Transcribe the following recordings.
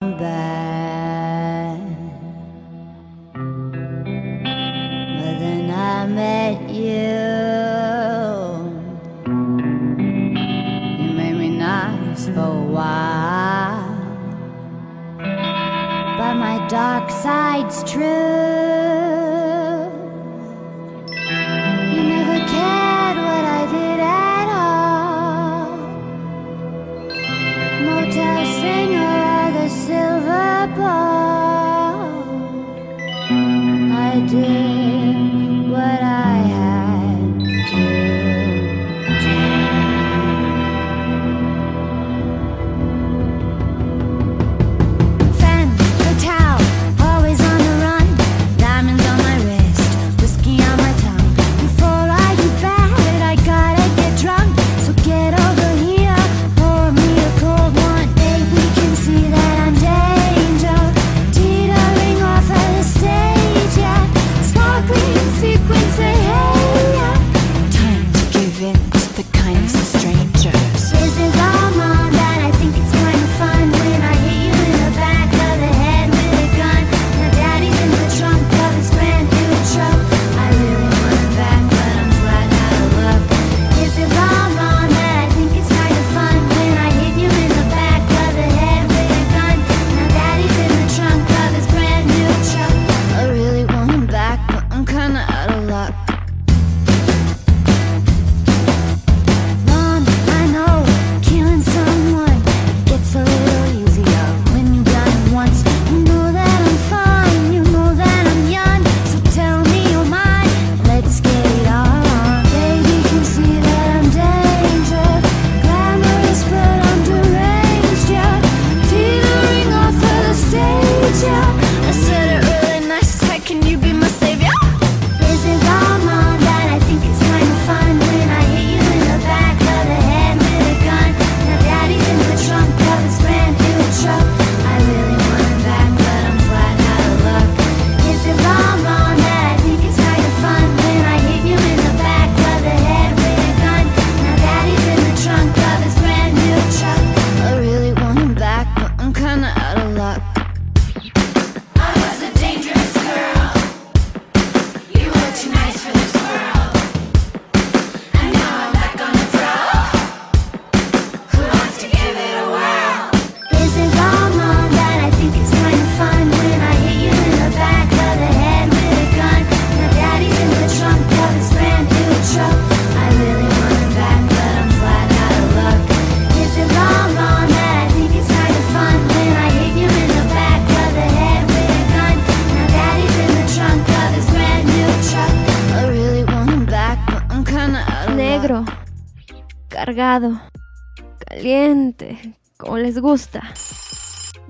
But then I met you. You made me nice for a while. But my dark side's true. out. I did.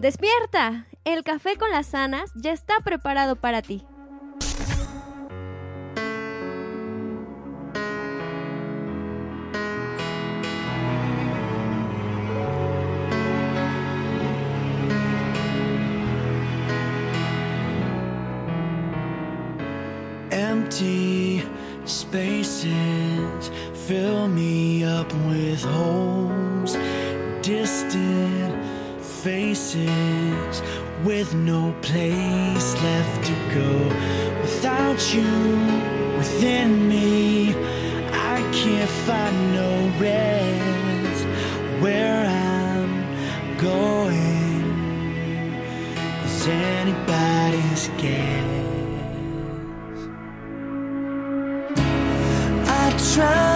Despierta, el café con las sanas ya está preparado para ti. Empty spaces fill me up with holes distant faces with no place left to go. Without you within me, I can't find no rest where I'm going. Is anybody's guess? I try.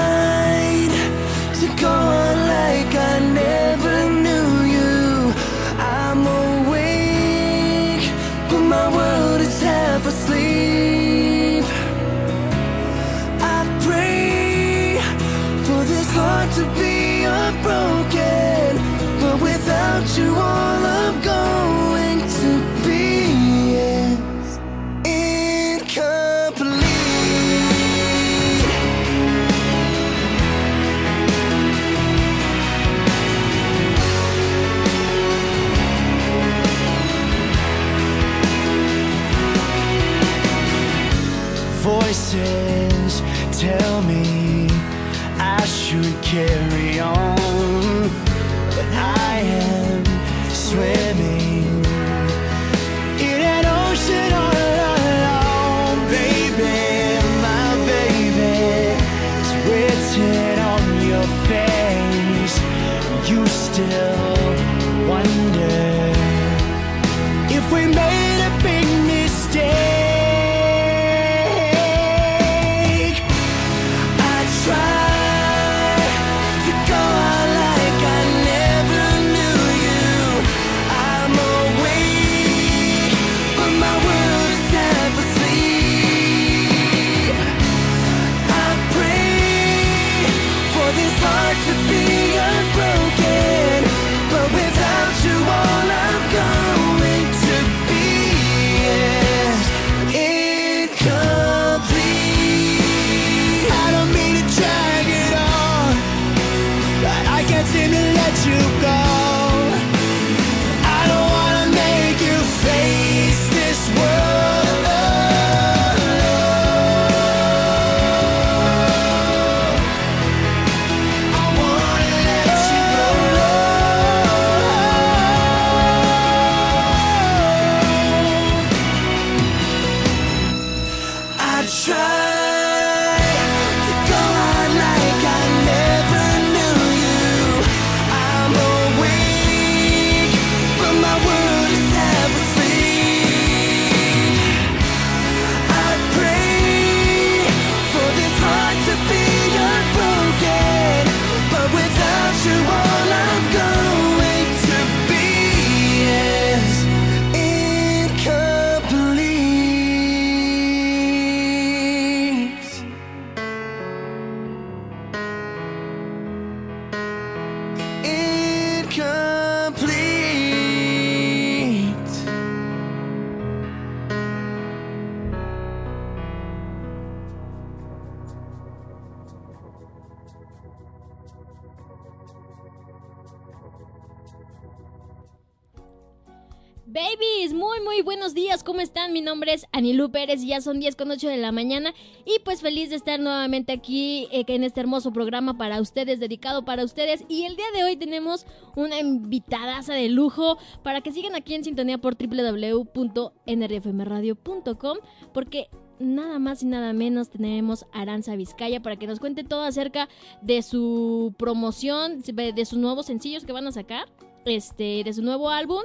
Muy buenos días, ¿cómo están? Mi nombre es Anilú Pérez y ya son 10 con 8 de la mañana y pues feliz de estar nuevamente aquí eh, en este hermoso programa para ustedes, dedicado para ustedes y el día de hoy tenemos una invitadaza de lujo para que sigan aquí en sintonía por www.nrfmradio.com porque nada más y nada menos tenemos a Aranza Vizcaya para que nos cuente todo acerca de su promoción, de sus nuevos sencillos que van a sacar, este, de su nuevo álbum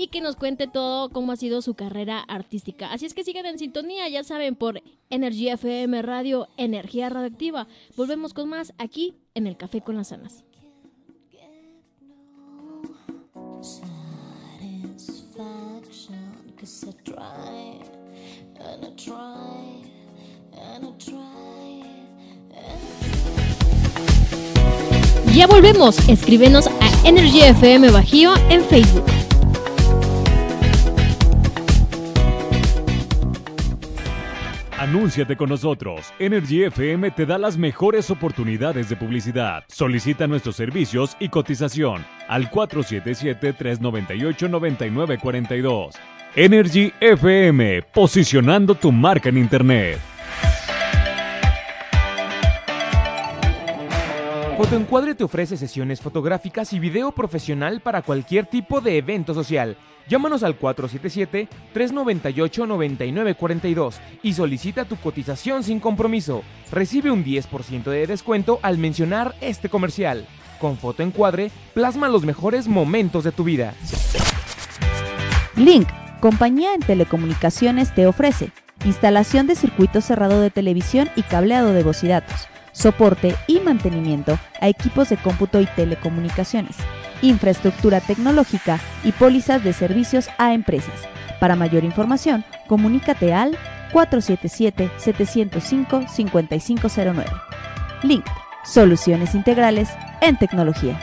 y que nos cuente todo cómo ha sido su carrera artística. Así es que sigan en sintonía, ya saben, por Energy FM Radio, Energía Radioactiva. Volvemos con más aquí en el Café con las Sanas. satisfaction Cause I try and I try and I try Ya volvemos, escríbenos a Energy FM Bajío en Facebook. Anúnciate con nosotros. Energy FM te da las mejores oportunidades de publicidad. Solicita nuestros servicios y cotización al 477-398-9942. Energy FM, posicionando tu marca en Internet. Fotoencuadre te ofrece sesiones fotográficas y video profesional para cualquier tipo de evento social. Llámanos al 477-398-9942 y solicita tu cotización sin compromiso. Recibe un 10% de descuento al mencionar este comercial. Con Fotoencuadre, plasma los mejores momentos de tu vida. Link, compañía en telecomunicaciones, te ofrece instalación de circuito cerrado de televisión y cableado de voz y datos, soporte y mantenimiento a equipos de cómputo y telecomunicaciones, infraestructura tecnológica y pólizas de servicios a empresas. Para mayor información, comunícate al 477-705-5509. Link, soluciones integrales en tecnología.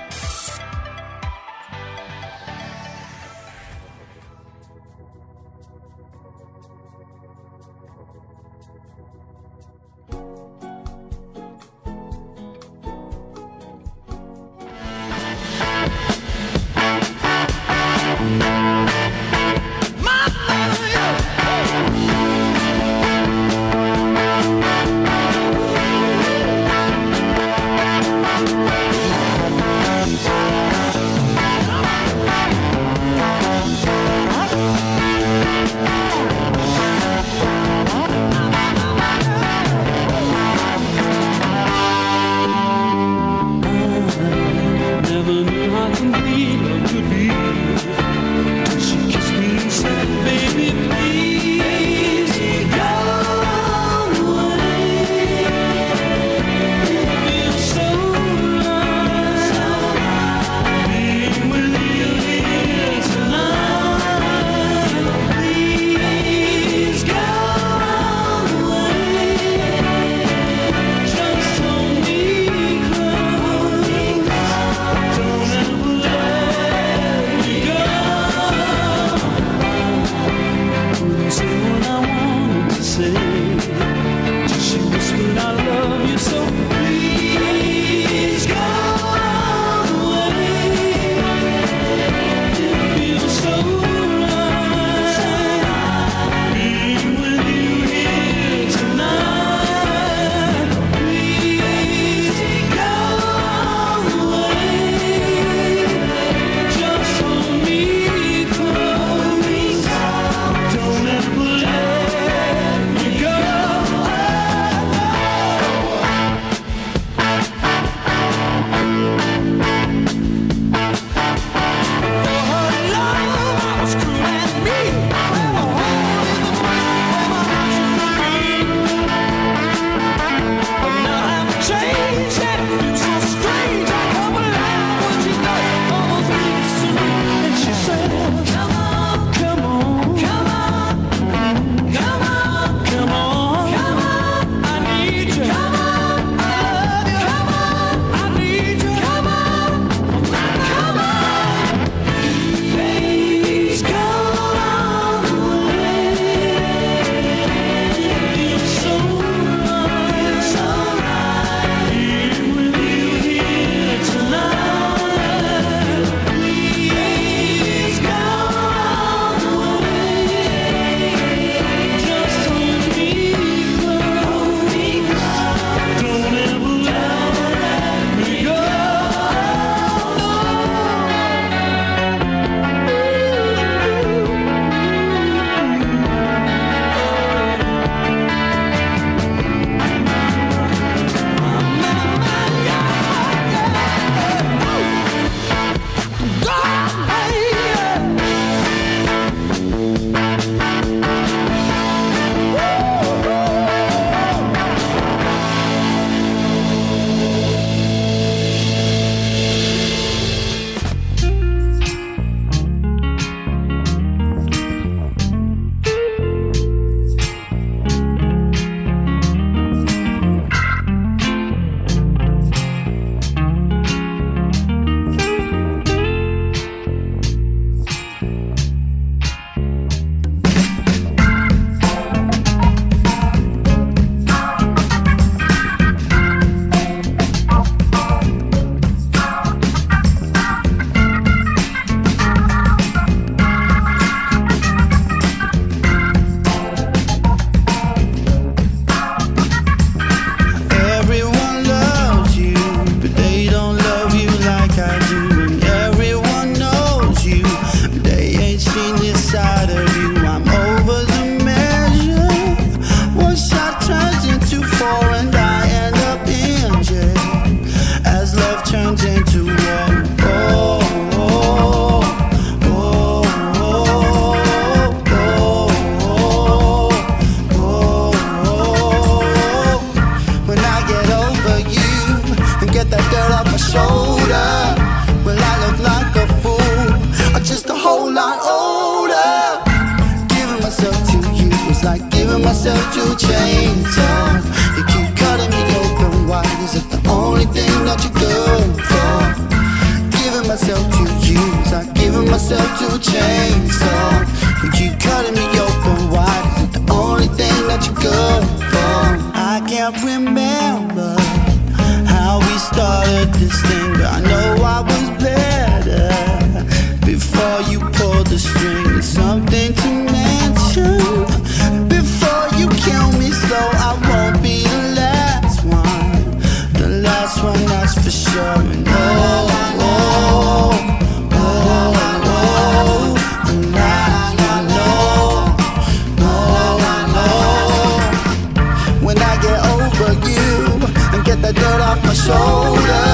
off my shoulder?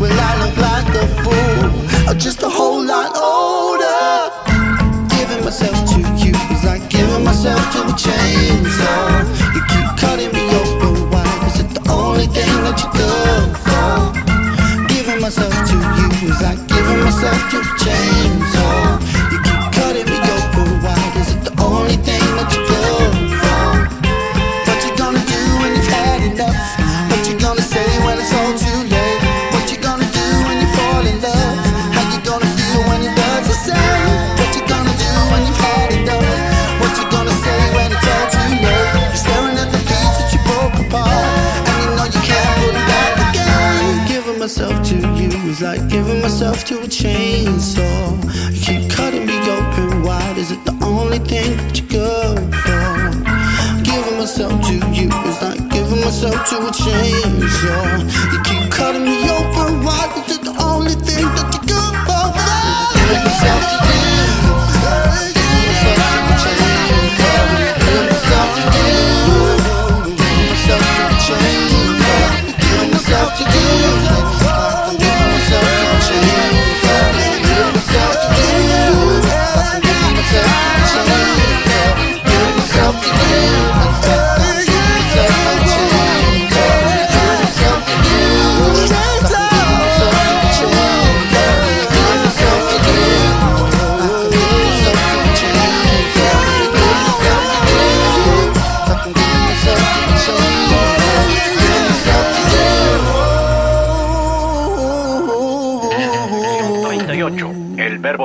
Will I look like a fool or just a whole lot older? Giving myself to you is like giving myself to a chainsaw. You keep cutting me open wide. Is it the only thing that you good for? Giving myself to you is like giving myself to a chainsaw. It's like giving myself to a chainsaw. You keep cutting me open wide. Is it the only thing that you're good for? Giving myself to you is like giving myself to a chainsaw. You keep cutting me open wide. Is it the only thing that you're good for? Giving myself to you. Giving myself to a chainsaw. Giving myself to you. Giving myself to a chainsaw. Giving myself to you.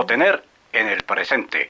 tener en el presente.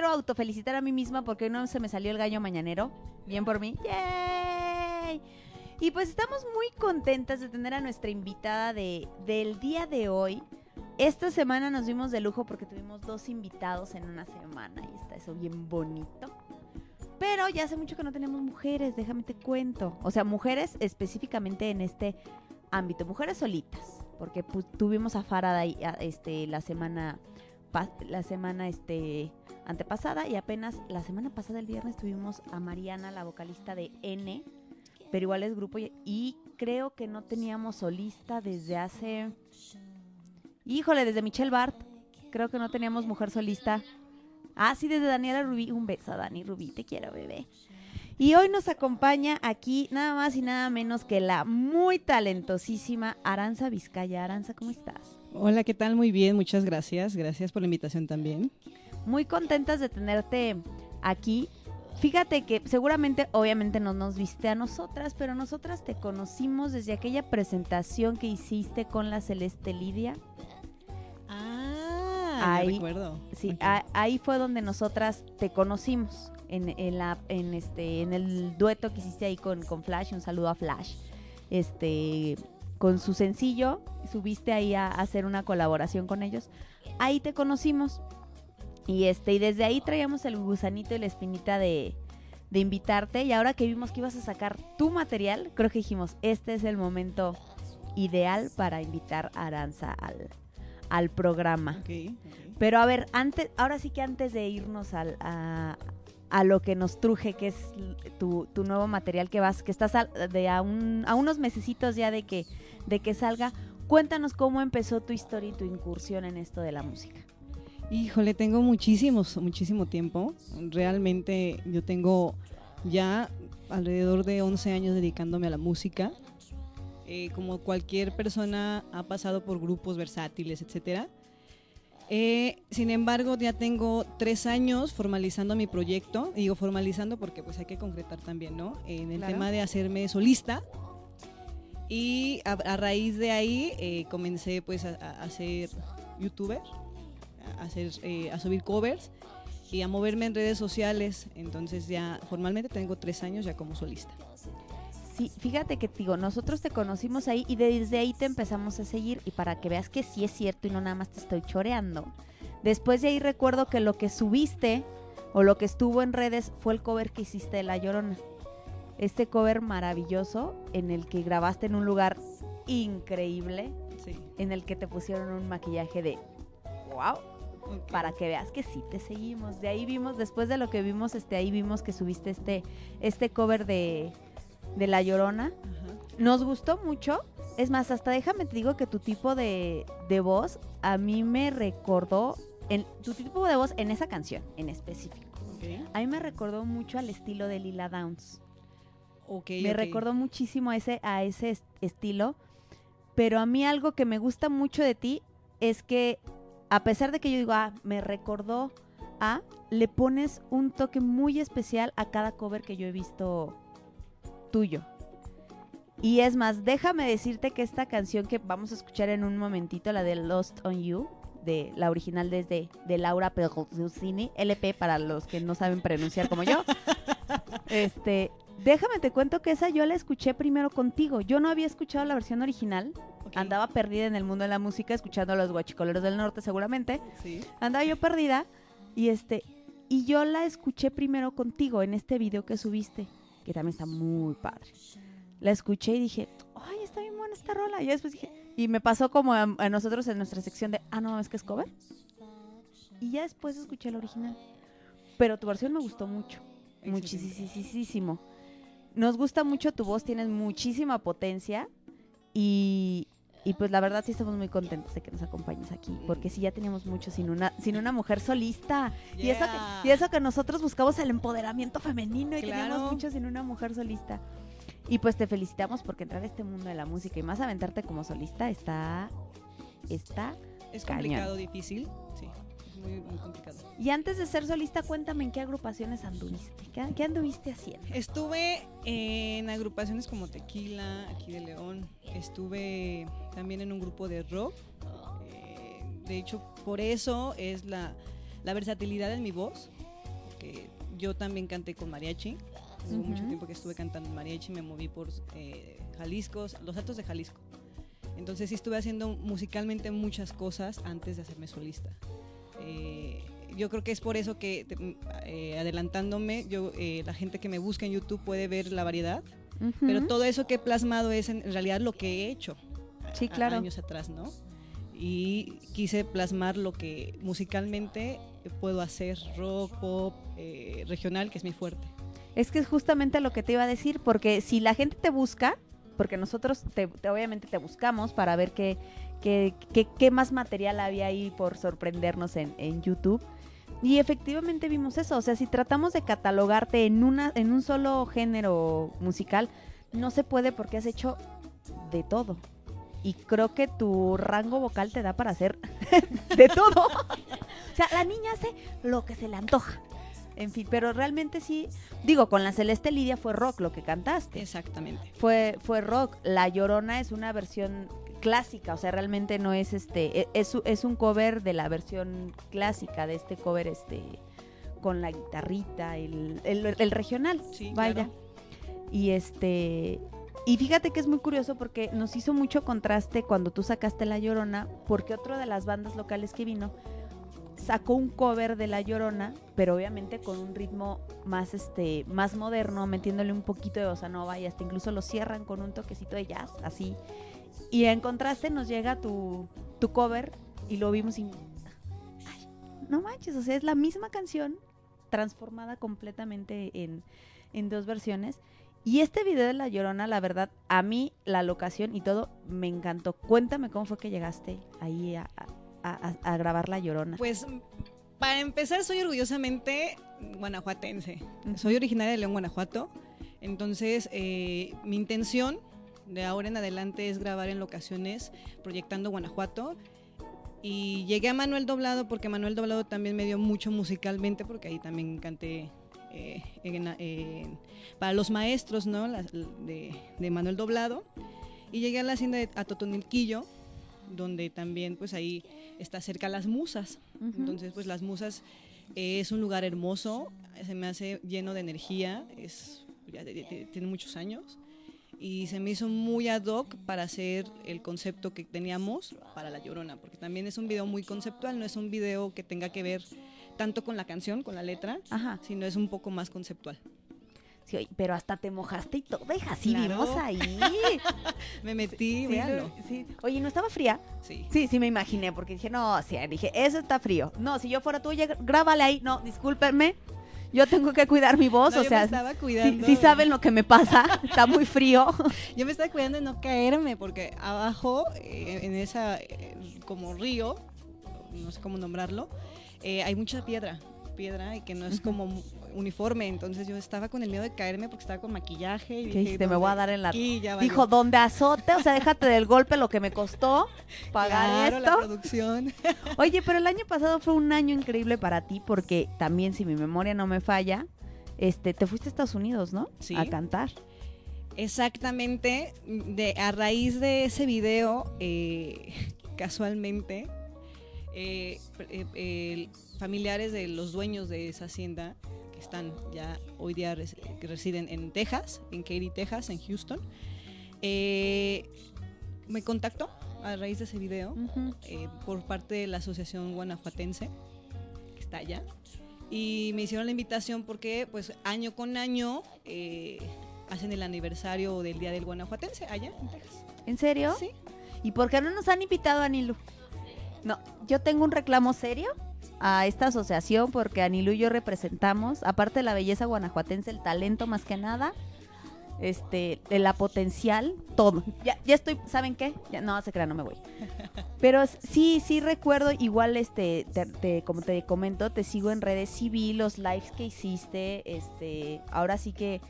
Quiero autofelicitar a mí misma porque hoy no se me salió el gallo mañanero. Bien por mí. ¡Yay! Y pues estamos muy contentas de tener a nuestra invitada de, del día de hoy. Esta semana nos vimos de lujo porque tuvimos dos invitados en una semana y está eso bien bonito. Pero ya hace mucho que no tenemos mujeres, déjame te cuento. O sea, mujeres específicamente en este ámbito, mujeres solitas, porque pues, tuvimos a Faraday este la semana la semana este antepasada y apenas la semana pasada el viernes tuvimos a Mariana, la vocalista de N, pero igual es grupo y, y creo que no teníamos solista desde hace Híjole, desde Michelle Bart, creo que no teníamos mujer solista. Ah, sí, desde Daniela Rubí. Un beso, Dani Rubí, te quiero, bebé. Y hoy nos acompaña aquí nada más y nada menos que la muy talentosísima Aranza Vizcaya. Aranza, ¿cómo estás? Hola, ¿qué tal? Muy bien, muchas gracias. Gracias por la invitación también. Muy contentas de tenerte aquí. Fíjate que seguramente, obviamente no nos viste a nosotras, pero nosotras te conocimos desde aquella presentación que hiciste con la Celeste Lidia. Ah, Ahí- recuerdo. Sí, a- ahí fue donde nosotras te conocimos, en, en la, en, este, en el dueto que hiciste ahí con, con Flash, un saludo a Flash, este, con su sencillo, subiste ahí a, a hacer una colaboración con ellos, ahí te conocimos, y este, y desde ahí traíamos el gusanito y la espinita de, de invitarte, y ahora que vimos que ibas a sacar tu material, creo que dijimos, este es el momento ideal para invitar a Aranza al, al programa. Pero a ver, antes, ahora sí que antes de irnos al- a, a lo que nos truje, que es tu, tu nuevo material que vas, que estás a, de a, un- a unos mesecitos ya de que, de que salga, cuéntanos cómo empezó tu historia y tu incursión en esto de la música. Híjole, tengo muchísimos, muchísimo tiempo. Realmente yo tengo ya alrededor de 11 años dedicándome a la música. Eh, como cualquier persona ha pasado por grupos versátiles, etcétera. Eh, sin embargo, ya tengo tres años formalizando mi proyecto. Y digo formalizando porque pues hay que concretar también, ¿no? En el Claro. tema de hacerme solista. Y a, a raíz de ahí eh, comencé pues a, a- a ser youtuber, a, hacer, eh, a subir covers y a moverme en redes sociales. Entonces ya formalmente tengo tres años ya como solista. Sí, fíjate que digo, nosotros te conocimos ahí y desde ahí te empezamos a seguir y para que veas que sí es cierto y no nada más te estoy choreando. Después de ahí recuerdo que lo que subiste o lo que estuvo en redes fue el cover que hiciste de La Llorona. Este cover maravilloso en el que grabaste en un lugar increíble, Sí. en el que te pusieron un maquillaje de wow, para que veas que sí te seguimos. De ahí vimos, después de lo que vimos, este, ahí vimos que subiste este, este cover de, de La Llorona. Ajá. Nos gustó mucho. Es más, hasta déjame te digo que tu tipo de, de voz a mí me recordó, en, tu tipo de voz en esa canción en específico. A mí me recordó mucho al estilo de Lila Downs. Me recordó muchísimo a ese, a ese est- estilo. Pero a mí algo que me gusta mucho de ti es que, a pesar de que yo digo, ah, me recordó a, le pones un toque muy especial a cada cover que yo he visto tuyo. Y es más, déjame decirte que esta canción que vamos a escuchar en un momentito, la de Lost on You, de la original desde de Laura Pergolini, LP para los que no saben pronunciar como yo. este, déjame te cuento que esa yo la escuché primero contigo. Yo no había escuchado la versión original. Andaba perdida en el mundo de la música escuchando a los guachicoleros del norte seguramente. Sí. Andaba yo perdida y este y yo la escuché primero contigo en este video que subiste, que también está muy padre. La escuché y dije, "Ay, está bien buena esta rola." Y después dije, y me pasó como a, a nosotros en nuestra sección de, "Ah, no, es que es cover." Y ya después escuché el original. Pero tu versión me gustó mucho, muchísimo. Nos gusta mucho tu voz, tienes muchísima potencia y y pues la verdad sí estamos muy contentos de que nos acompañes aquí, porque sí ya teníamos mucho sin una, sin una mujer solista. Y, eso que, y eso que nosotros buscamos el empoderamiento femenino y Claro. teníamos mucho sin una mujer solista. Y pues te felicitamos porque entrar a este mundo de la música y más aventarte como solista está, está. Es Cañón. complicado, difícil. Sí, muy, muy complicado. Y antes de ser solista, cuéntame en qué agrupaciones anduviste, qué, qué anduviste haciendo. Estuve en agrupaciones como Tequila, aquí de León. Estuve también en un grupo de rock. eh, De hecho, por eso es la, la versatilidad en mi voz. Que yo también canté con mariachi. Hubo mucho Ujú. tiempo que estuve cantando mariachi, me moví por eh, Jalisco, los altos de Jalisco. Entonces sí estuve haciendo musicalmente muchas cosas antes de hacerme solista. Eh, yo creo que es por eso que, eh, adelantándome, yo, eh, la gente que me busca en YouTube puede ver la variedad, Ujú. pero todo eso que he plasmado es en realidad lo que he hecho Sí, a- claro. años atrás, ¿no? Y quise plasmar lo que musicalmente puedo hacer, rock, pop, eh, regional, que es mi fuerte. Es que es justamente lo que te iba a decir, porque si la gente te busca, porque nosotros te, te- obviamente te buscamos para ver qué, qué, qué- qué más material había ahí por sorprendernos en, en YouTube. Y efectivamente vimos eso, o sea, si tratamos de catalogarte en, una, en un solo género musical, no se puede porque has hecho de todo. Y creo que tu rango vocal te da para hacer de todo. o sea, la niña hace lo que se le antoja. En fin, pero realmente sí, digo, con la Celeste Lidia fue rock lo que cantaste. Exactamente. Fue, fue rock. La Llorona es una versión clásica, o sea, realmente no es este, e- es, es un cover de la versión clásica, de este cover este, con la guitarrita, el, el, el regional, Sí, vaya. claro. Y este, y fíjate que es muy curioso porque nos hizo mucho contraste cuando tú sacaste La Llorona, porque otro de las bandas locales que vino sacó un cover de La Llorona, pero obviamente con un ritmo más este más moderno, metiéndole un poquito de bossa nova y hasta incluso lo cierran con un toquecito de jazz, así. Y en contraste nos llega tu, tu cover y lo vimos y ay, no manches, o sea, es la misma canción transformada completamente en, en dos versiones. Y este video de La Llorona, la verdad, a mí la locación y todo me encantó. Cuéntame cómo fue que llegaste ahí a, a- a- a grabar La Llorona. Pues para empezar, soy orgullosamente guanajuatense. Soy originaria de León, Guanajuato. Entonces, eh, mi intención de ahora en adelante es grabar en locaciones proyectando Guanajuato. Y llegué a Manuel Doblado porque Manuel Doblado también me dio mucho musicalmente, porque ahí también canté eh, en- en- para los maestros ¿no? De, de Manuel Doblado. Y llegué a la hacienda de Atotonilquillo, donde también pues ahí está cerca las musas. Entonces pues las musas eh, es un lugar hermoso, se me hace lleno de energía, es, ya tiene muchos años y se me hizo muy ad hoc para hacer el concepto que teníamos para La Llorona, porque también es un video muy conceptual, no es un video que tenga que ver tanto con la canción, con la letra, Ajá. sino es un poco más conceptual. Sí, pero hasta te mojaste y todo, hija, sí Claro. vimos ahí. Me metí, Sí, véanlo. lo- sí. Oye, ¿no estaba fría? Sí. Sí, sí me imaginé, porque dije, no, sí, dije, eso está frío. No, si yo fuera tú, oye, grábale ahí. No, discúlpenme, yo tengo que cuidar mi voz, No, o sea, cuidando. sí saben lo que me pasa, está muy frío. Yo me estaba cuidando de no caerme porque abajo, eh, en esa eh, como río, no sé cómo nombrarlo, eh, hay mucha piedra, piedra y que no es como uniforme. Entonces yo estaba con el miedo de caerme porque estaba con maquillaje. Y Que dije, me voy a dar en la... Aquí ya valió". Dijo, donde azote, o sea, déjate del golpe lo que me costó pagar Claro, la esto. producción. Oye, pero el año pasado fue un año increíble para ti porque también, si mi memoria no me falla, este, te fuiste a Estados Unidos, ¿no? Sí. A cantar. Exactamente, de, a raíz de ese video, eh, casualmente, eh, eh, familiares de los dueños de esa hacienda, que están ya hoy día res- que residen en Texas, en Katy, Texas, en Houston, eh, me contactó a raíz de ese video Ujú. eh, por parte de la Asociación Guanajuatense, que está allá. Y me hicieron la invitación porque, pues, año con año eh, hacen el aniversario del Día del Guanajuatense allá en Texas. ¿En serio? Sí. ¿Y por qué no nos han invitado a Anilu? No, yo tengo un reclamo serio a esta asociación porque Anilu y yo representamos, aparte de la belleza guanajuatense, el talento más que nada, este, de la potencial, todo. Ya, ya estoy, ¿saben qué? Ya, no, se crea, no me voy. Pero sí, sí recuerdo, igual, este, te- te- como te comento, te sigo en redes, sí vi los lives que hiciste, este, ahora sí que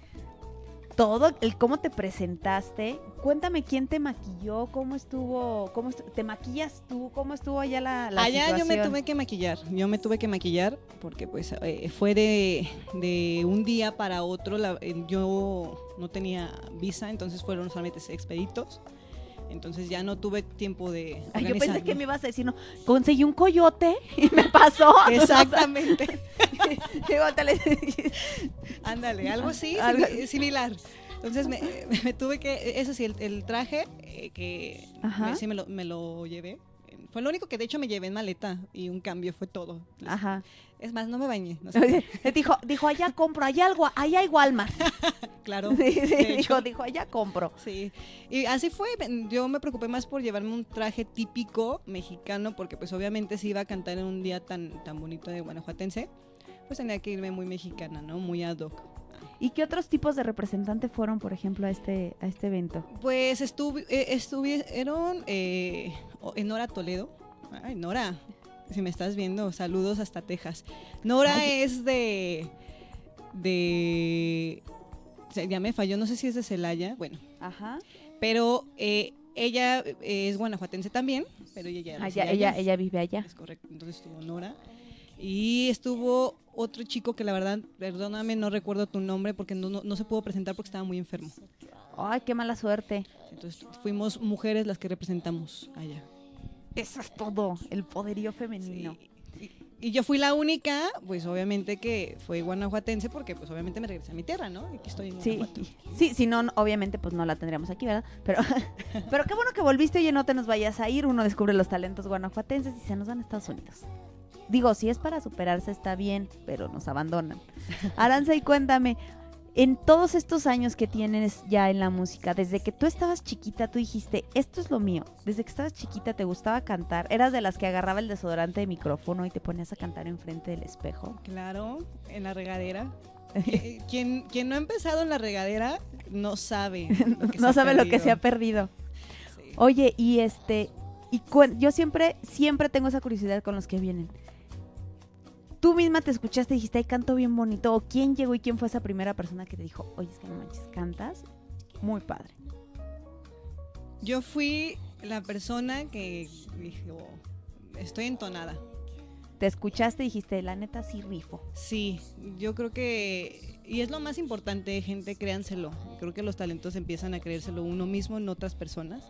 todo, el cómo te presentaste. Cuéntame quién te maquilló, cómo estuvo, cómo te maquillas tú, cómo estuvo allá la, la allá yo me situación? tuve que maquillar, yo me tuve que maquillar porque, pues, eh, fue de, de un día para otro. la- eh, yo no tenía visa, entonces fueron solamente expeditos. Entonces ya no tuve tiempo de Ay, yo pensé que me ibas a decir, no, conseguí un coyote y me pasó. Exactamente. Ándale, algo así, Algo- simi- similar. Entonces me, me tuve que, eso sí, el, el traje eh, que Ajá. me- sí me lo, me lo llevé. Fue lo único que de hecho me llevé en maleta y un cambio fue todo. Ajá. Es más, no me bañé. no sé. dijo, dijo, allá compro, allá, algo, allá hay Walmart. claro. Sí, sí, de dijo, dijo, allá compro. Sí, y así fue. Yo me preocupé más por llevarme un traje típico mexicano, porque pues obviamente si iba a cantar en un día tan, tan bonito de guanajuatense, pues tenía que irme muy mexicana, ¿no? Muy ad hoc. ¿Y qué otros tipos de representantes fueron, por ejemplo, a este, a este evento? Pues estuve, eh, estuvieron eh, en Nora Toledo. Ay, Nora, si me estás viendo, saludos hasta Texas. Nora Ay. es de... de... se- Ya me falló, no sé si es de Celaya, bueno, Ajá. pero eh, ella eh, es guanajuatense también, pero ella ya Ah, ella, allá. ella vive allá. Es correcto, entonces estuvo Nora. Y estuvo otro chico que la verdad, perdóname, no recuerdo tu nombre porque no, no, no se pudo presentar porque estaba muy enfermo. Ay, qué mala suerte. Entonces fuimos mujeres las que representamos allá. Eso es todo, el poderío femenino. Y yo fui la única, pues obviamente que fue guanajuatense porque pues obviamente me regresé a mi tierra, ¿no? Aquí estoy en Sí, Guanajuato. sí, si no, obviamente pues no la tendríamos aquí, ¿verdad? Pero, pero qué bueno que volviste, oye, no te nos vayas a ir, uno descubre los talentos guanajuatenses y se nos van a Estados Unidos. Digo, si es para superarse está bien, pero nos abandonan. Aranza, y cuéntame, en todos estos años que tienes ya en la música, desde que tú estabas chiquita, tú dijiste, esto es lo mío. Desde que estabas chiquita te gustaba cantar, eras de las que agarraba el desodorante de micrófono y te ponías a cantar enfrente del espejo. Claro, en la regadera. Quien, quien no ha empezado en la regadera no sabe. lo que se no sabe lo que se ha perdido. Sí. Oye, y este, y yo siempre, siempre tengo esa curiosidad con los que vienen. Tú misma te escuchaste y dijiste, ay, canto bien bonito. ¿O quién llegó y quién fue esa primera persona que te dijo, oye, es que no manches, cantas muy padre? Yo fui la persona que dijo, estoy entonada. Te escuchaste y dijiste, la neta sí rifo. Sí, yo creo que, y es lo más importante, gente, créanselo. Creo que los talentos empiezan a creérselo uno mismo en otras personas.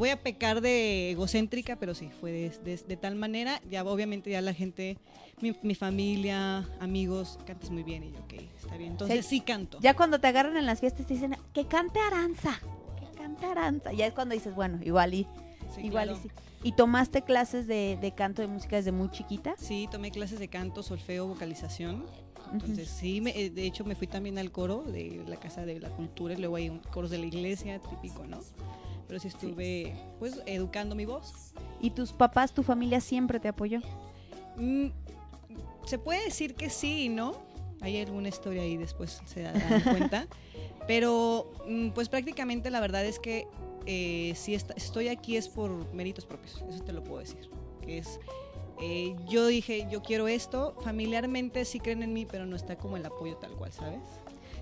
Voy a pecar de egocéntrica, pero sí, fue de, de- de tal manera. Ya obviamente ya la gente, mi, mi familia, amigos, cantas muy bien y yo, ok, está bien. Entonces sí, canto. Ya cuando te agarran en las fiestas te dicen, que cante Aranza, que cante Aranza. Ya es cuando dices, bueno, igual y, Sí, igual claro. y sí. ¿Y tomaste clases de, de canto de música desde muy chiquita? Sí, tomé clases de canto, solfeo, vocalización. Entonces sí, me- eh, de hecho me fui también al coro de la Casa de la Cultura y luego hay un coros de la iglesia, típico, ¿no? Pero sí estuve pues educando mi voz. ¿Y tus papás, tu familia siempre te apoyó? Mm, se puede decir que sí y no. Hay alguna historia ahí después se darán cuenta. Pero mm, pues prácticamente la verdad es que eh, si estoy aquí es por méritos propios, eso te lo puedo decir. Que es, eh, yo dije, yo quiero esto, familiarmente sí creen en mí, pero no está como el apoyo tal cual, ¿sabes?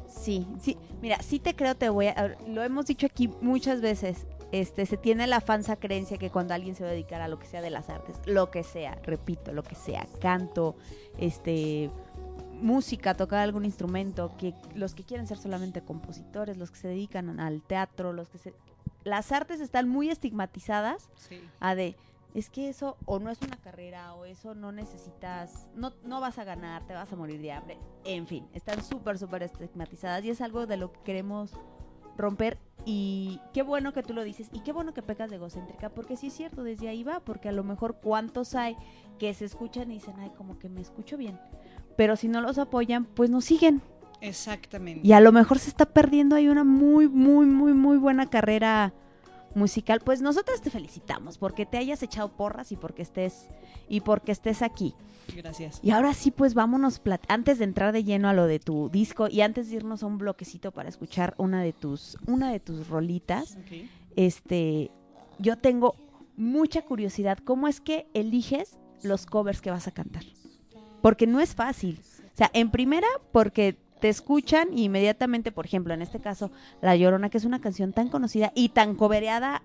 Sí, sí. Mira, sí te creo, te voy a... Lo hemos dicho aquí muchas veces. Este, se tiene la falsa creencia que cuando alguien se va a dedicar a lo que sea de las artes, lo que sea, repito, lo que sea, canto, este, música, tocar algún instrumento, que los que quieren ser solamente compositores, los que se dedican al teatro, los que se... Las artes están muy estigmatizadas Sí. a de es que eso o no es una carrera o eso no necesitas, no, no vas a ganar, te vas a morir de hambre. En fin, están súper, súper estigmatizadas y es algo de lo que queremos romper y qué bueno que tú lo dices y qué bueno que pecas de egocéntrica porque sí es cierto, desde ahí va, porque a lo mejor cuántos hay que se escuchan y dicen, ay, como que me escucho bien, pero si no los apoyan, pues no siguen Exactamente. y a lo mejor se está perdiendo ahí una muy, muy, muy, muy buena carrera musical. Pues nosotras te felicitamos porque te hayas echado porras y porque estés y porque estés aquí. Gracias. Y ahora sí, pues vámonos antes de entrar de lleno a lo de tu disco y antes de irnos a un bloquecito para escuchar una de tus una de tus rolitas. Este, yo tengo mucha curiosidad, ¿cómo es que eliges los covers que vas a cantar? Porque no es fácil. O sea, en primera, porque te escuchan y inmediatamente, por ejemplo, en este caso, La Llorona, que es una canción tan conocida y tan cobereada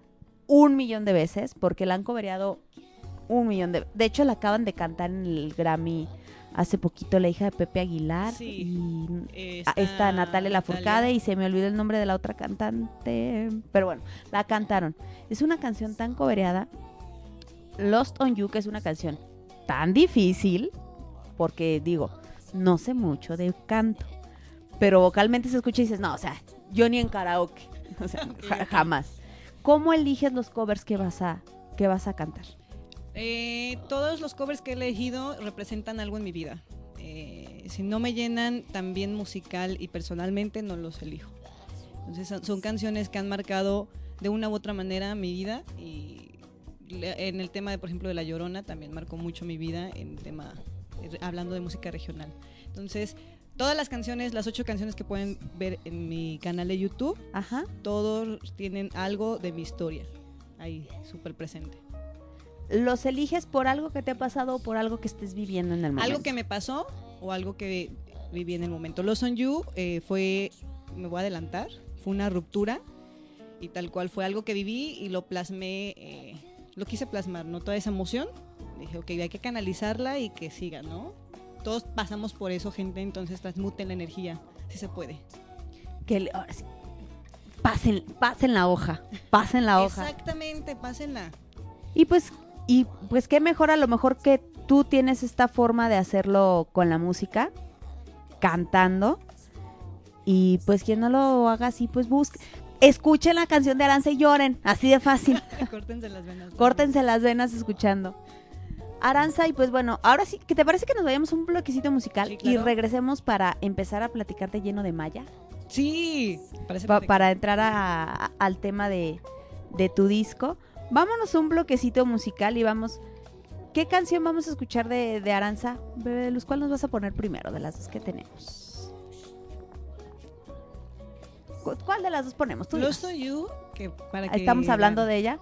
un millón de veces, porque la han cobereado un millón de... De hecho, la acaban de cantar en el Grammy hace poquito la hija de Pepe Aguilar Sí. y ah, esta Natalia Lafourcade y se me olvidó el nombre de la otra cantante, pero bueno, la cantaron. Es una canción tan cobereada. Lost on You, que es una canción tan difícil, porque digo, no sé mucho de canto, pero vocalmente se escucha y dices, no, o sea, yo ni en karaoke, o sea, ja- jamás. ¿Cómo eliges los covers que vas a, que vas a cantar? Eh, todos los covers que he elegido representan algo en mi vida. Eh, si no me llenan también musical y personalmente, no los elijo. Entonces son, son canciones que han marcado de una u otra manera mi vida y en el tema, de, por ejemplo, de La Llorona también marcó mucho mi vida en tema, eh, hablando de música regional. Entonces, todas las canciones, las ocho canciones que pueden ver en mi canal de YouTube, Ajá. todos tienen algo de mi historia ahí súper presente. ¿Los eliges por algo que te ha pasado o por algo que estés viviendo en el momento? Algo que me pasó o algo que viví en el momento. Los On You eh, fue, me voy a adelantar, fue una ruptura y tal cual fue algo que viví y lo plasmé, eh, lo quise plasmar, ¿no? Toda esa emoción. Dije, ok, hay que canalizarla y que siga, ¿no? Todos pasamos por eso, gente, entonces transmuten la energía, si se puede. que ahora sí, pasen, pasen la hoja, pasen la hoja. Exactamente, pásenla. Y pues, y pues qué mejor a lo mejor que tú tienes esta forma de hacerlo con la música, cantando. Y pues quien no lo haga así, pues busque. Escuchen la canción de Aranza y lloren, así de fácil. Córtense las venas. Córtense las venas escuchando. Aranza, y pues bueno, ahora sí, ¿que te parece que nos vayamos a un bloquecito musical Sí, y regresemos para empezar a platicarte lleno de Maya? Sí, parece Pa- para entrar a- a- al tema de, de tu disco. Vámonos a un bloquecito musical y vamos. ¿Qué canción vamos a escuchar de, de Aranza? Bebé de Luz, ¿cuál nos vas a poner primero de las dos que tenemos? ¿Cu- ¿Cuál de las dos ponemos? Tú Lost on You, que para que Estamos hablando de ella.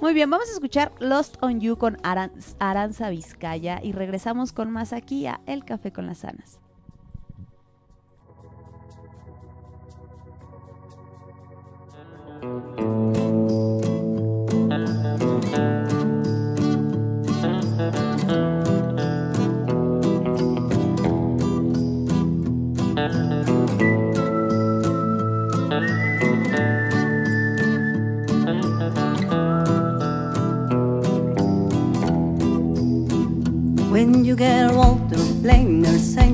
Muy bien, vamos a escuchar Lost on You con Aran- Aranza Vizcaya y regresamos con más aquí a El Café con las Anas. When you get old, don't blame the.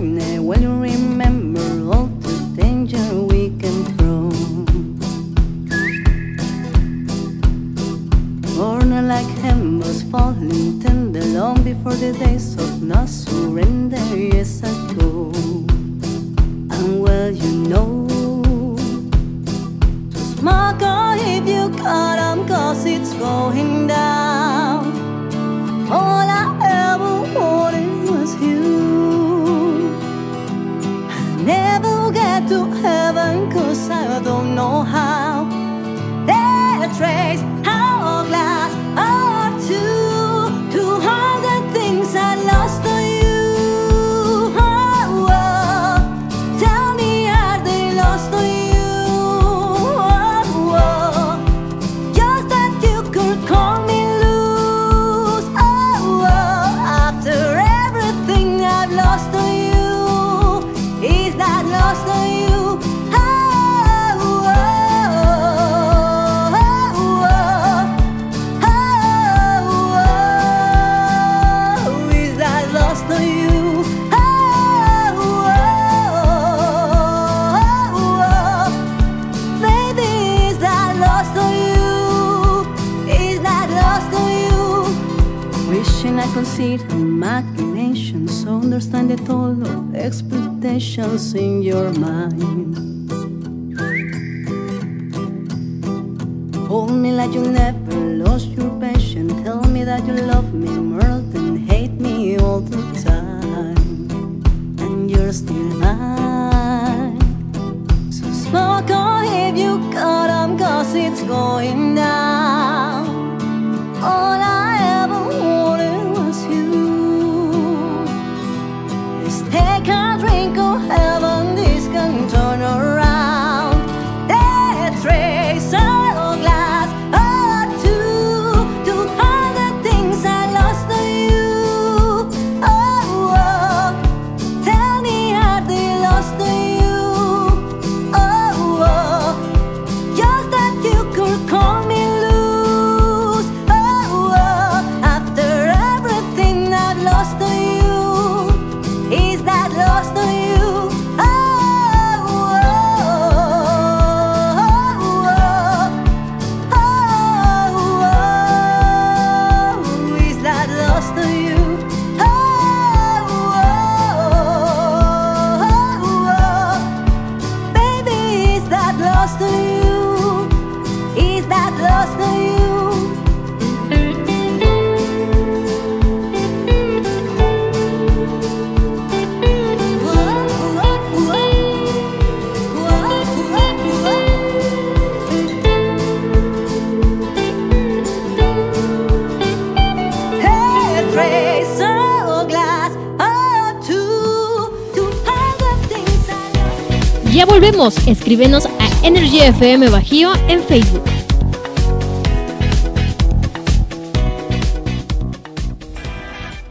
Escríbenos a Energy FM Bajío en Facebook.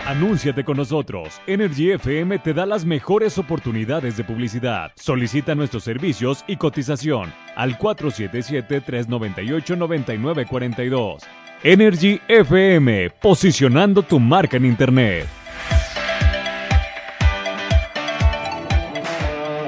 Anúnciate con nosotros. Energy FM te da las mejores oportunidades de publicidad. Solicita nuestros servicios y cotización al 477-398-9942. Energy FM, posicionando tu marca en Internet.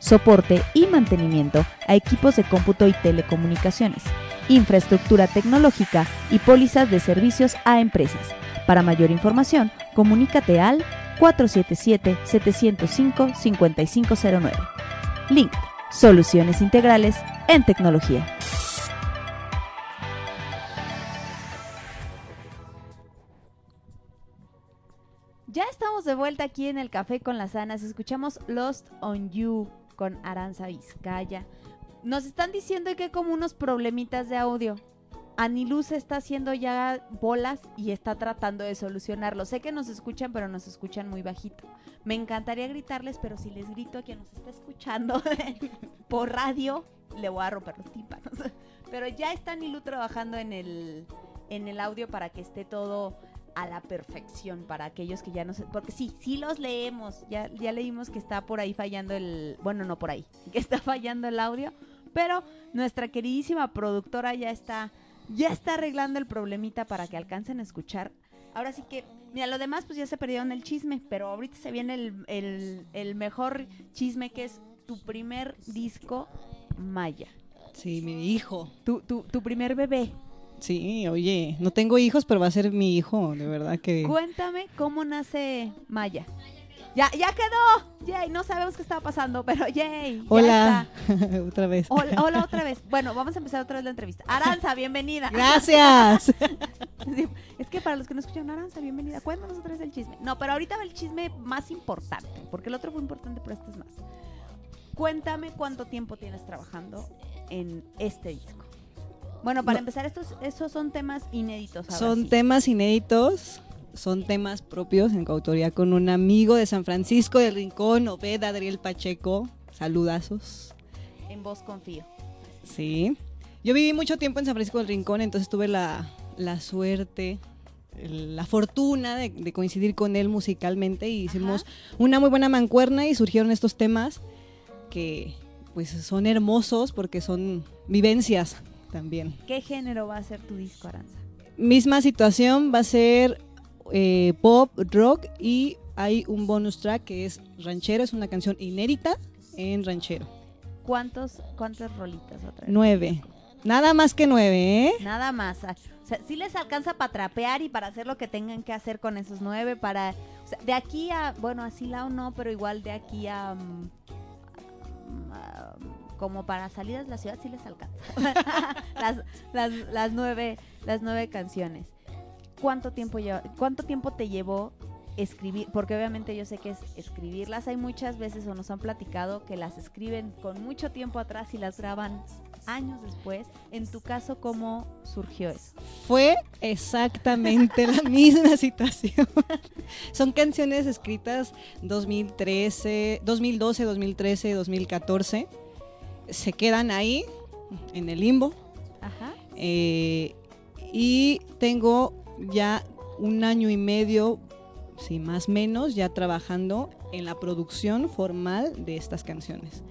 soporte y mantenimiento a equipos de cómputo y telecomunicaciones, infraestructura tecnológica y pólizas de servicios a empresas. Para mayor información, comunícate al 477-705-5509. Link, soluciones integrales en tecnología. Ya estamos de vuelta aquí en el Café con las Anas. Escuchamos Lost on You con Aranza Vizcaya. Nos están diciendo que hay como unos problemitas de audio. Aniluz está haciendo ya bolas y está tratando de solucionarlo. Sé que nos escuchan, pero nos escuchan muy bajito. Me encantaría gritarles, pero si les grito a quien nos está escuchando por radio, le voy a romper los tímpanos. Pero ya está Anilú trabajando en el, en el audio para que esté todo a la perfección para aquellos que ya no sé, porque sí, sí los leemos, ya, ya leímos que está por ahí fallando el, bueno, no por ahí, que está fallando el audio, pero nuestra queridísima productora ya está, ya está arreglando el problemita para que alcancen a escuchar. Ahora sí que, mira, lo demás pues ya se perdieron el chisme, pero ahorita se viene el, el, el mejor chisme que es tu primer disco Maya. Sí, mi hijo. Tu, tu, tu primer bebé. Sí, oye, no tengo hijos, pero va a ser mi hijo, de verdad que... Cuéntame cómo nace Maya. Ya, ya quedó. Yay, no sabemos qué estaba pasando, pero yay. ya Hola, otra vez. Hola, hola otra vez. Bueno, vamos a empezar otra vez la entrevista. Aranza, bienvenida. Gracias. Es que para los que no escucharon, Aranza, bienvenida. Cuéntanos otra vez el chisme. No, pero ahorita va el chisme más importante, porque el otro fue importante, pero este es más. Cuéntame cuánto tiempo tienes trabajando en este disco. Bueno, para No. empezar, estos, esos son temas inéditos. ahora Son sí. temas inéditos, son temas propios en coautoría con un amigo de San Francisco del Rincón, Obed Adriel Pacheco. Saludazos. En vos confío. Sí. Yo viví mucho tiempo en San Francisco del Rincón, entonces tuve la, la suerte, la fortuna de, de coincidir con él musicalmente y hicimos una muy buena mancuerna y surgieron estos temas que pues son hermosos porque son vivencias también. ¿Qué género va a ser tu disco, Aranza? Misma situación, va a ser eh, pop, rock y hay un bonus track que es ranchero, es una canción inédita en ranchero. ¿Cuántos, ¿Cuántas rolitas otra vez? Nueve. Nada más que nueve, ¿eh? Nada más. ah, O sea, sí les alcanza para trapear y para hacer lo que tengan que hacer con esos nueve para... o sea, de aquí a... Bueno, así la o no, pero igual de aquí a... mm, ah, como para salidas de la ciudad sí les alcanza. las, las, nueve, las nueve canciones. ¿Cuánto tiempo lleva, cuánto tiempo te llevó escribir? Porque obviamente yo sé que es escribirlas. Hay muchas veces o nos han platicado que las escriben con mucho tiempo atrás y las graban años después. En tu caso, ¿cómo surgió eso? Fue exactamente la misma situación. Son canciones escritas 2013, 2012, 2013, 2014. Se quedan ahí, en el limbo. Ajá. Eh, y tengo ya un año y medio, sí, más o menos, ya trabajando en la producción formal de estas canciones.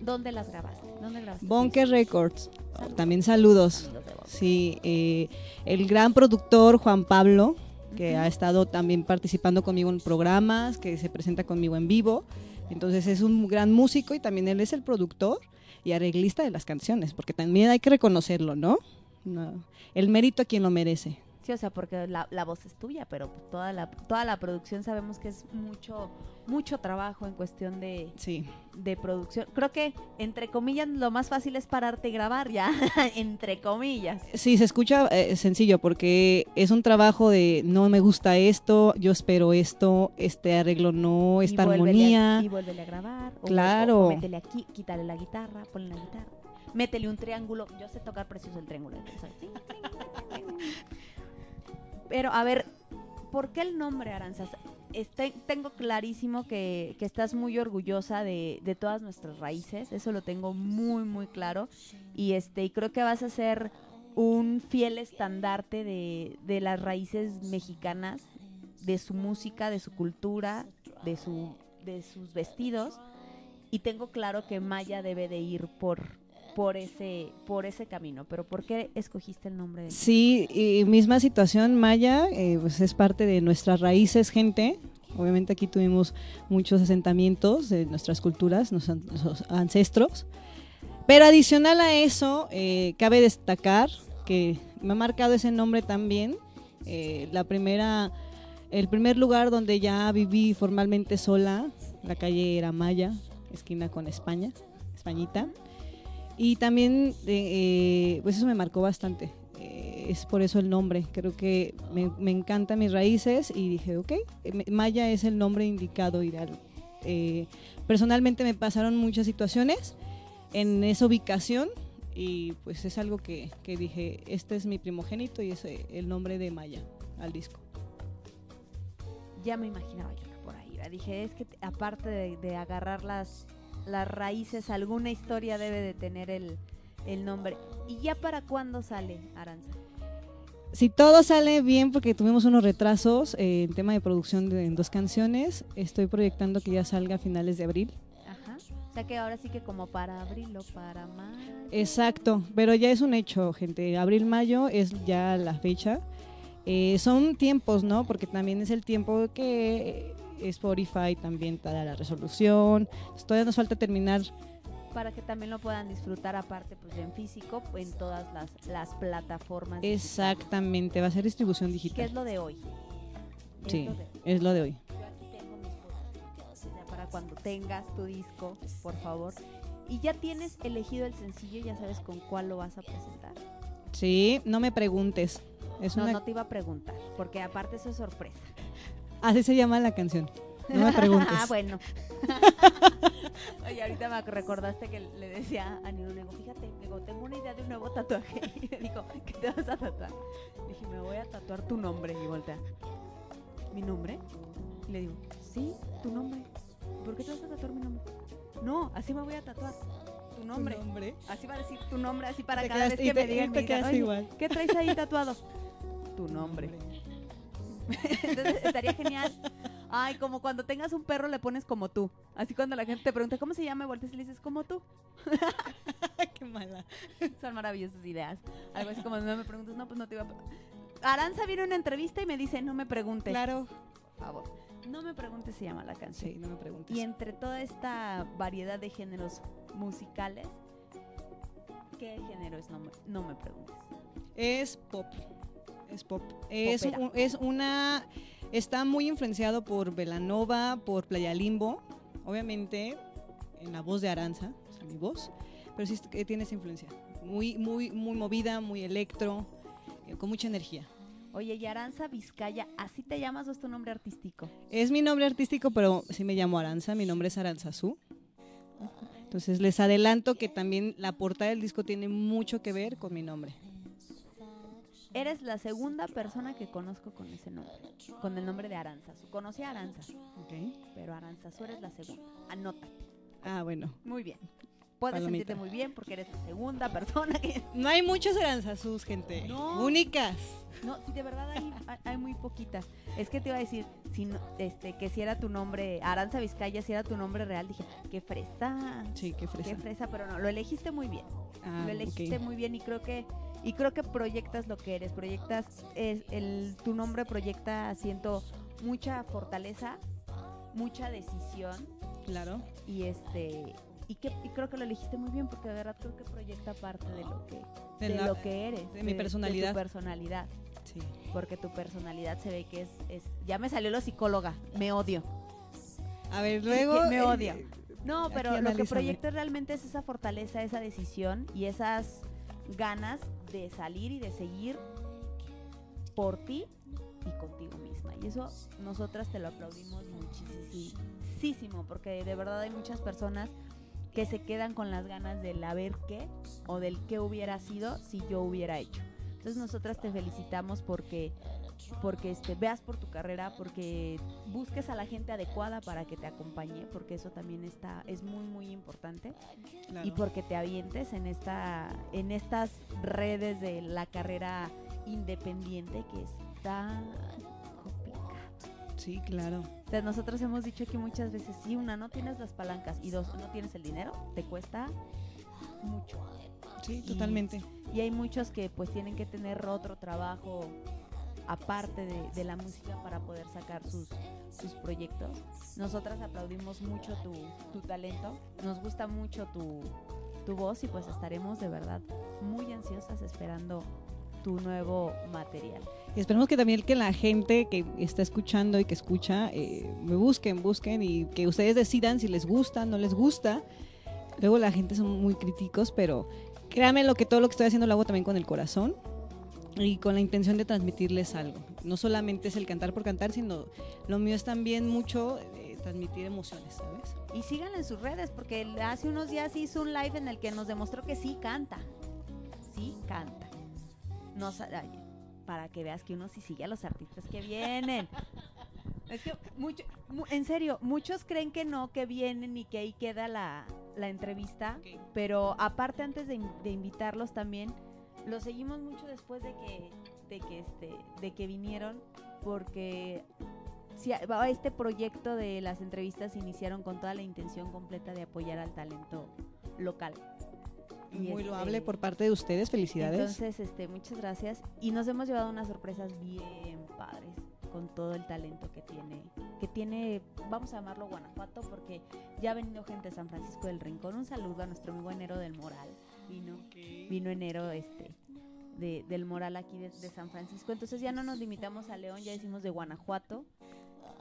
¿Dónde las grabaste? ¿Dónde grabaste? Bonker Records. También saludos. Sí, eh, el gran productor Juan Pablo, que ha estado también participando conmigo en programas, que se presenta conmigo en vivo. Entonces es un gran músico y también él es el productor y arreglista de las canciones, porque también hay que reconocerlo, ¿no? No, El mérito a quien lo merece. Sí, o sea, porque la, la voz es tuya, pero toda la, toda la producción sabemos que es mucho, mucho trabajo en cuestión de, Sí. de producción. Creo que, entre comillas, lo más fácil es pararte y grabar ya, entre comillas. Sí, se escucha eh, sencillo porque es un trabajo de no me gusta esto, yo espero esto, este arreglo no, esta y armonía. a- y vuélvele a grabar. o- Claro. O, o métele aquí, quítale la guitarra, ponle la guitarra. Métele un triángulo. Yo sé tocar precioso el triángulo. entonces. Pero, a ver, ¿por qué el nombre Aranzas? Este- tengo clarísimo que, que estás muy orgullosa de, de todas nuestras raíces. Eso lo tengo muy, muy claro. Y, este, y creo que vas a ser un fiel estandarte de, de las raíces mexicanas, de su música, de su cultura, de, su, de sus vestidos. Y tengo claro que Maya debe de ir por, por, ese, por ese camino. Pero ¿por qué escogiste el nombre de Sí, y misma situación, Maya, eh, pues es parte de nuestras raíces, gente. Obviamente aquí tuvimos muchos asentamientos de nuestras culturas, nuestros ancestros. Pero adicional a eso, eh, cabe destacar que me ha marcado ese nombre también. Eh, la primera, el primer lugar donde ya viví formalmente sola, la calle era Maya, esquina con España, Españita. Y también, eh, eh, pues eso me marcó bastante. Eh, es por eso el nombre. Creo que me, encantan mis raíces y dije, ok, Maya es el nombre indicado ideal. Eh, personalmente me pasaron muchas situaciones en esa ubicación y pues es algo que, que dije, este es mi primogénito y es el nombre de Maya al disco. Ya me imaginaba yo que por ahí iba. Dije, es que aparte de, de agarrar las, las raíces, alguna historia debe de tener el, el nombre. ¿Y ya para cuándo sale Aranza? Si todo sale bien, porque tuvimos unos retrasos eh, en tema de producción de en dos canciones, estoy proyectando que ya salga a finales de abril. Ajá. O sea que ahora sí que como para abril o para mayo. Exacto, pero ya es un hecho, gente. Abril-mayo es ya la fecha. Eh, son tiempos, ¿no? Porque también es el tiempo que Spotify también te da la resolución. Entonces, todavía nos falta terminar. Para que también lo puedan disfrutar aparte pues en físico, en todas las, las plataformas. Exactamente, va a ser distribución ¿Qué es digital. lo de hoy? Es Sí, lo de- es lo de hoy. Yo aquí tengo mis para cuando tengas tu disco, por favor. Y ya tienes elegido el sencillo, ya sabes con cuál lo vas a presentar. Sí, no me preguntes. Es no, una... no te iba a preguntar, porque aparte eso es sorpresa. Así se llama la canción. No me preguntes. ah, bueno. Oye, ahorita me recordaste que le decía a Nino, le digo, fíjate, digo, tengo una idea de un nuevo tatuaje. Y me dijo, ¿qué te vas a tatuar? Dije, me voy a tatuar tu nombre. Y voltea, ¿mi nombre? Y le digo, sí, tu nombre. ¿Por qué te vas a tatuar mi nombre? No, así me voy a tatuar. Tu nombre. nombre? Así va a decir tu nombre, así para Te cada vez que te- me digan, me te digan, "Oye, igual". ¿qué traes ahí tatuado? Tu nombre. Entonces estaría genial. Ay, como cuando tengas un perro le pones como tú. Así cuando la gente te pregunta cómo se llama, volteas y le dices como tú. Qué mala. Son maravillosas ideas. Algo así como no me preguntas, no, pues no te iba a Aranza viene una entrevista y me dice, no me preguntes. Claro. Por favor. No me preguntes se llama la canción. Sí, no me preguntes. Y entre toda esta variedad de géneros musicales, ¿qué género es? No me, no me preguntes. Es pop. Es pop. Es, un- es una. Está muy influenciado por Velanova, por Playa Limbo. Obviamente, en la voz de Aranza, o sea, mi voz. Pero sí tiene esa influencia. Muy, muy, muy movida, muy electro, eh, con mucha energía. Oye, y Aranza Vizcaya, ¿así te llamas o es tu nombre artístico? Es mi nombre artístico, pero sí me llamo Aranza. Mi nombre es Aranzazú. Entonces les adelanto que también la portada del disco tiene mucho que ver con mi nombre. Eres la segunda persona que conozco con ese nombre, con el nombre de Aranzazu. Conocí a Aranza, pero Aranzazu eres la segunda. Anótate. Ah, bueno. Muy bien. Puedes Palomita. sentirte muy bien porque eres la segunda persona que... No hay muchos Aranzazús, gente. No. Únicas. No, sí, de verdad hay, muy poquitas. Es que te iba a decir, si no- este, que si era tu nombre, Aranza Vizcaya, si era tu nombre real, dije, qué fresa. Sí, qué fresa. Qué fresa, pero no, lo elegiste muy bien. Ah, lo elegiste muy bien y creo que y creo que proyectas lo que eres, proyectas es el tu nombre proyecta siento mucha fortaleza, mucha decisión Claro. y este y que y creo que lo elegiste muy bien porque de verdad creo que proyecta parte de lo que De de, la- lo que eres, de mi personalidad. tu personalidad. Porque tu personalidad se ve que es, es... Ya me salió lo psicóloga, me odio. A ver, luego... me eh, odio. No, pero lo que proyecto realmente es esa fortaleza, esa decisión y esas ganas de salir y de seguir por ti y contigo misma. Y eso nosotras te lo aplaudimos muchísimo, porque de verdad hay muchas personas que se quedan con las ganas del a ver qué o del qué hubiera sido si yo hubiera hecho. Entonces nosotras te felicitamos porque porque este veas por tu carrera, porque busques a la gente adecuada para que te acompañe, porque eso también está es muy muy importante Claro. y porque te avientes en esta en estas redes de la carrera independiente que está complicado. Sí, claro. O sea, nosotros hemos dicho aquí muchas veces, si una no tienes las palancas y dos no tienes el dinero, te cuesta mucho. Sí, Y- totalmente. Y hay muchos que pues tienen que tener otro trabajo aparte de, de la música para poder sacar sus, sus proyectos. Nosotras aplaudimos mucho tu, tu talento, nos gusta mucho tu, tu voz y pues estaremos de verdad muy ansiosas esperando tu nuevo material. Y esperemos que también que la gente que está escuchando y que escucha, eh, me busquen, busquen y que ustedes decidan si les gusta, no les gusta. Luego la gente son muy críticos, pero créanme lo que todo lo que estoy haciendo lo hago también con el corazón y con la intención de transmitirles algo. No solamente es el cantar por cantar, sino lo mío es también mucho eh, transmitir emociones, ¿sabes? Y síganla en sus redes porque hace unos días hizo un live en el que nos demostró que sí canta. Sí canta. No, para que veas que uno sí sigue a los artistas que vienen. Es que, mucho, mu- en serio, muchos creen que no, que vienen y que ahí queda la, la entrevista. Pero aparte, antes de, in- de invitarlos también, los seguimos mucho después de que, de que, este, de que vinieron, porque si a- este proyecto de las entrevistas se iniciaron con toda la intención completa de apoyar al talento local. Y, Muy este, loable por parte de ustedes, felicidades. Entonces, este, muchas gracias. Y nos hemos llevado unas sorpresas bien padres con todo el talento que tiene, que tiene, vamos a llamarlo Guanajuato, porque ya ha venido gente de San Francisco del Rincón. Un saludo a nuestro amigo Enero del Moral. Vino, vino Enero este de- del Moral aquí de, de San Francisco. Entonces ya no nos limitamos a León, ya decimos de Guanajuato.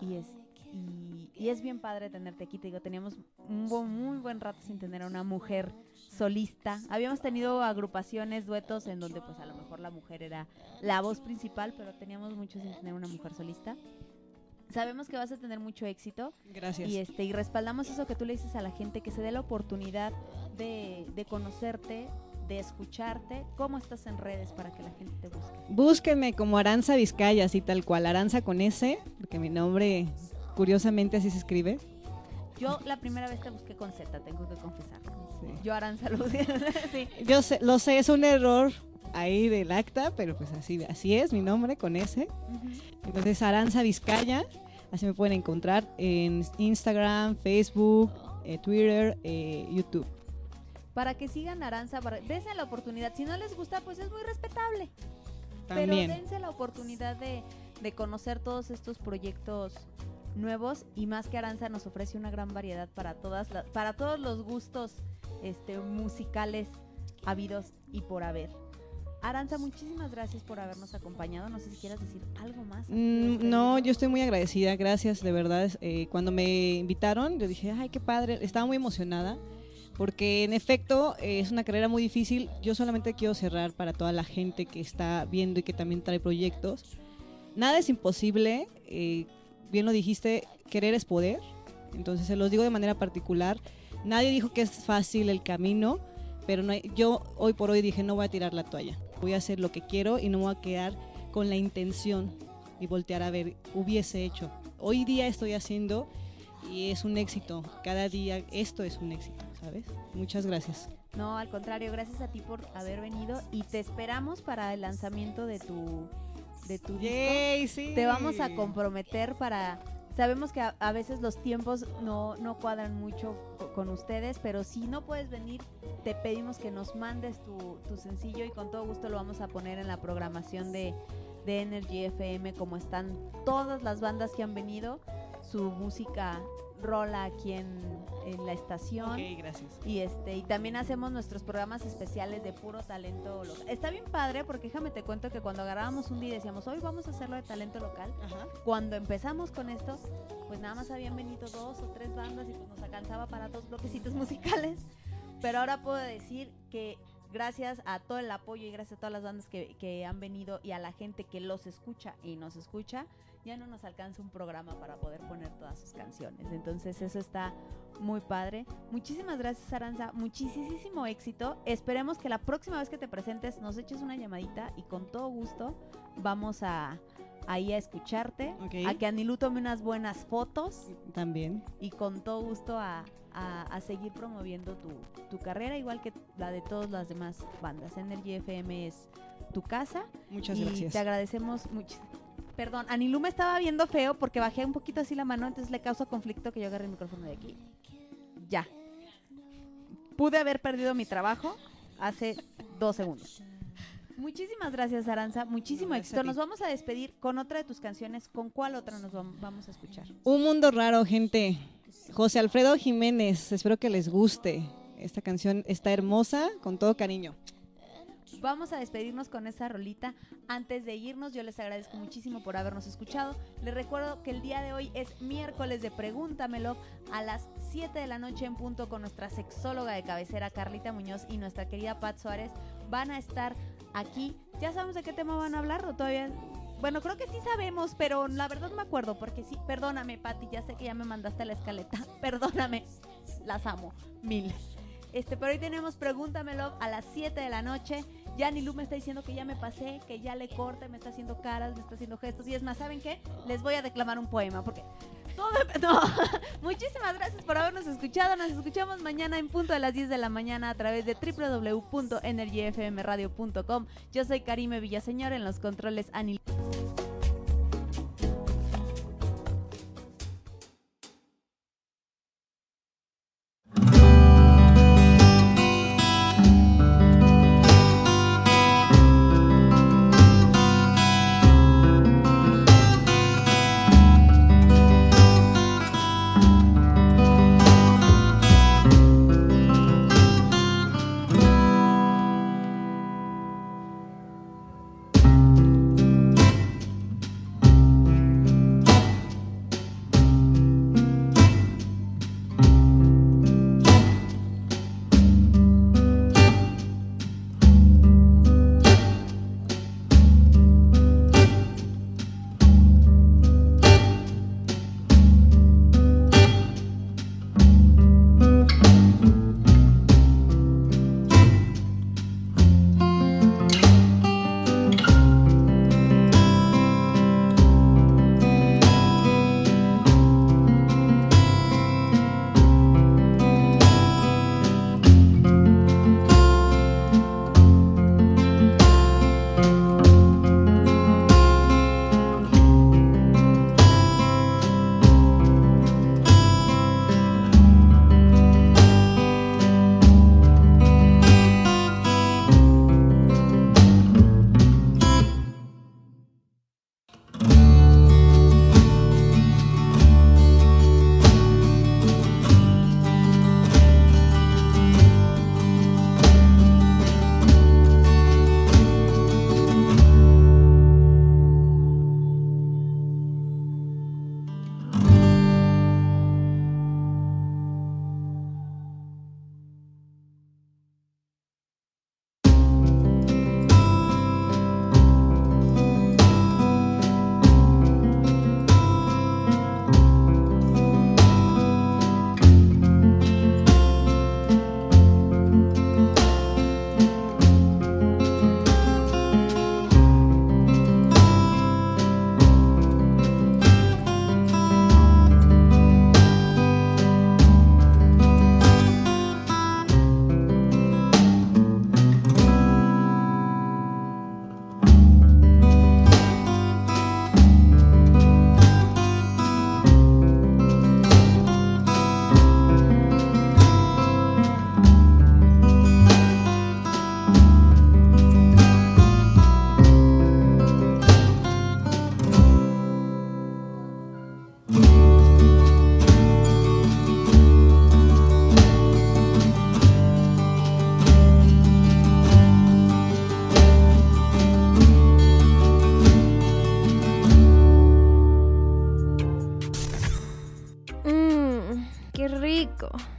Y es, y, y es bien padre tenerte aquí. Te digo, teníamos un muy buen rato sin tener a una mujer solista. Habíamos tenido agrupaciones, duetos en donde pues a lo mejor la mujer era la voz principal, pero teníamos mucho sin tener una mujer solista. Sabemos que vas a tener mucho éxito. Gracias. Y este y respaldamos eso que tú le dices a la gente, que se dé la oportunidad de, de conocerte, de escucharte. ¿Cómo estás en redes para que la gente te busque? Búsquenme como Aranza Vizcaya, así tal cual, Aranza con S, porque mi nombre curiosamente así se escribe. Yo la primera vez te busqué con Z, tengo que confesar. Yo Aranza sí. Yo sé, lo sé, es un error ahí del acta, pero pues así, así es mi nombre con S. Entonces Aranza Vizcaya, así me pueden encontrar en Instagram, Facebook, eh, Twitter, eh, YouTube. Para que sigan Aranza, para, dense la oportunidad. Si no les gusta, pues es muy respetable. También. Pero dense la oportunidad de, de conocer todos estos proyectos nuevos y más que Aranza nos ofrece una gran variedad para todas las- para todos los gustos este, musicales habidos y por haber. Aranza, muchísimas gracias por habernos acompañado. No sé si quieras decir algo más. Mm, no, yo estoy muy agradecida, gracias, de verdad. Eh, cuando me invitaron, yo dije, ay, qué padre, estaba muy emocionada, porque en efecto eh, es una carrera muy difícil. Yo solamente quiero cerrar para toda la gente que está viendo y que también trae proyectos. Nada es imposible, eh, bien lo dijiste, querer es poder. Entonces se los digo de manera particular. Nadie dijo que es fácil el camino, pero no hay- yo hoy por hoy dije no voy a tirar la toalla. Voy a hacer lo que quiero y no voy a quedar con la intención y voltear a ver, hubiese hecho. Hoy día estoy haciendo y es un éxito. Cada día esto es un éxito, ¿sabes? Muchas gracias. No, al contrario, gracias a ti por haber venido y te esperamos para el lanzamiento de tu de tu Yay, disco. sí. Te vamos a comprometer para sabemos que a, a veces los tiempos no, no cuadran mucho co- con ustedes, pero si no puedes venir, te pedimos que nos mandes tu, tu sencillo y con todo gusto lo vamos a poner en la programación de, de Energy FM como están todas las bandas que han venido. Su música rola aquí en, en la estación. Ok, gracias. Y este, y también hacemos nuestros programas especiales de puro talento local. Está bien padre porque déjame te cuento que cuando agarrábamos un día y decíamos, hoy vamos a hacerlo de talento local, Ajá. cuando empezamos con esto, pues nada más habían venido dos o tres bandas y pues nos alcanzaba para dos bloquecitos musicales. Pero ahora puedo decir que gracias a todo el apoyo y gracias a todas las bandas que, que han venido y a la gente que los escucha y nos escucha, ya no nos alcanza un programa para poder poner todas sus canciones. Entonces eso está muy padre. Muchísimas gracias Aranza, muchísimo éxito. Esperemos que la próxima vez que te presentes nos eches una llamadita y con todo gusto vamos a ahí a escucharte, Ok. a que Anilú tome unas buenas fotos También. y con todo gusto a, a- a seguir promoviendo tu, tu carrera, igual que la de todas las demás bandas. Energy FM es tu casa. Muchas y gracias. te agradecemos mucho. Perdón, Anilú me estaba viendo feo porque bajé un poquito así la mano, entonces le causa conflicto que yo agarre el micrófono de aquí. Ya. Pude haber perdido mi trabajo hace dos segundos. Muchísimas gracias, Aranza. Muchísimo No, éxito. Nos vamos a despedir con otra de tus canciones. ¿Con cuál otra nos vam- vamos a escuchar? Un mundo raro, gente. José Alfredo Jiménez, espero que les guste. Esta canción está hermosa, con todo cariño. Vamos a despedirnos con esa rolita. Antes de irnos, yo les agradezco muchísimo por habernos escuchado. Les recuerdo que el día de hoy es miércoles de Pregúntamelo a las 7 de la noche en punto con nuestra sexóloga de cabecera Carlita Muñoz y nuestra querida Pat Suárez. Van a estar aquí. ¿Ya sabemos de qué tema van a hablar o todavía? Bueno, creo que sí sabemos, pero la verdad me acuerdo porque sí. Perdóname, Pati, ya sé que ya me mandaste la escaleta. Perdóname. Las amo. Mil. Este, pero hoy tenemos Pregúntamelo a las 7 de la noche. Ya Nilu me está diciendo que ya me pasé, que ya le corte, me está haciendo caras, me está haciendo gestos. Y es más, ¿saben qué? Les voy a declamar un poema porque todo... No. Muchísimas gracias por habernos escuchado. Nos escuchamos mañana en punto de las 10 de la mañana a través de www.energyfmradio.com. Yo soy Karime Villaseñor en los controles Anil.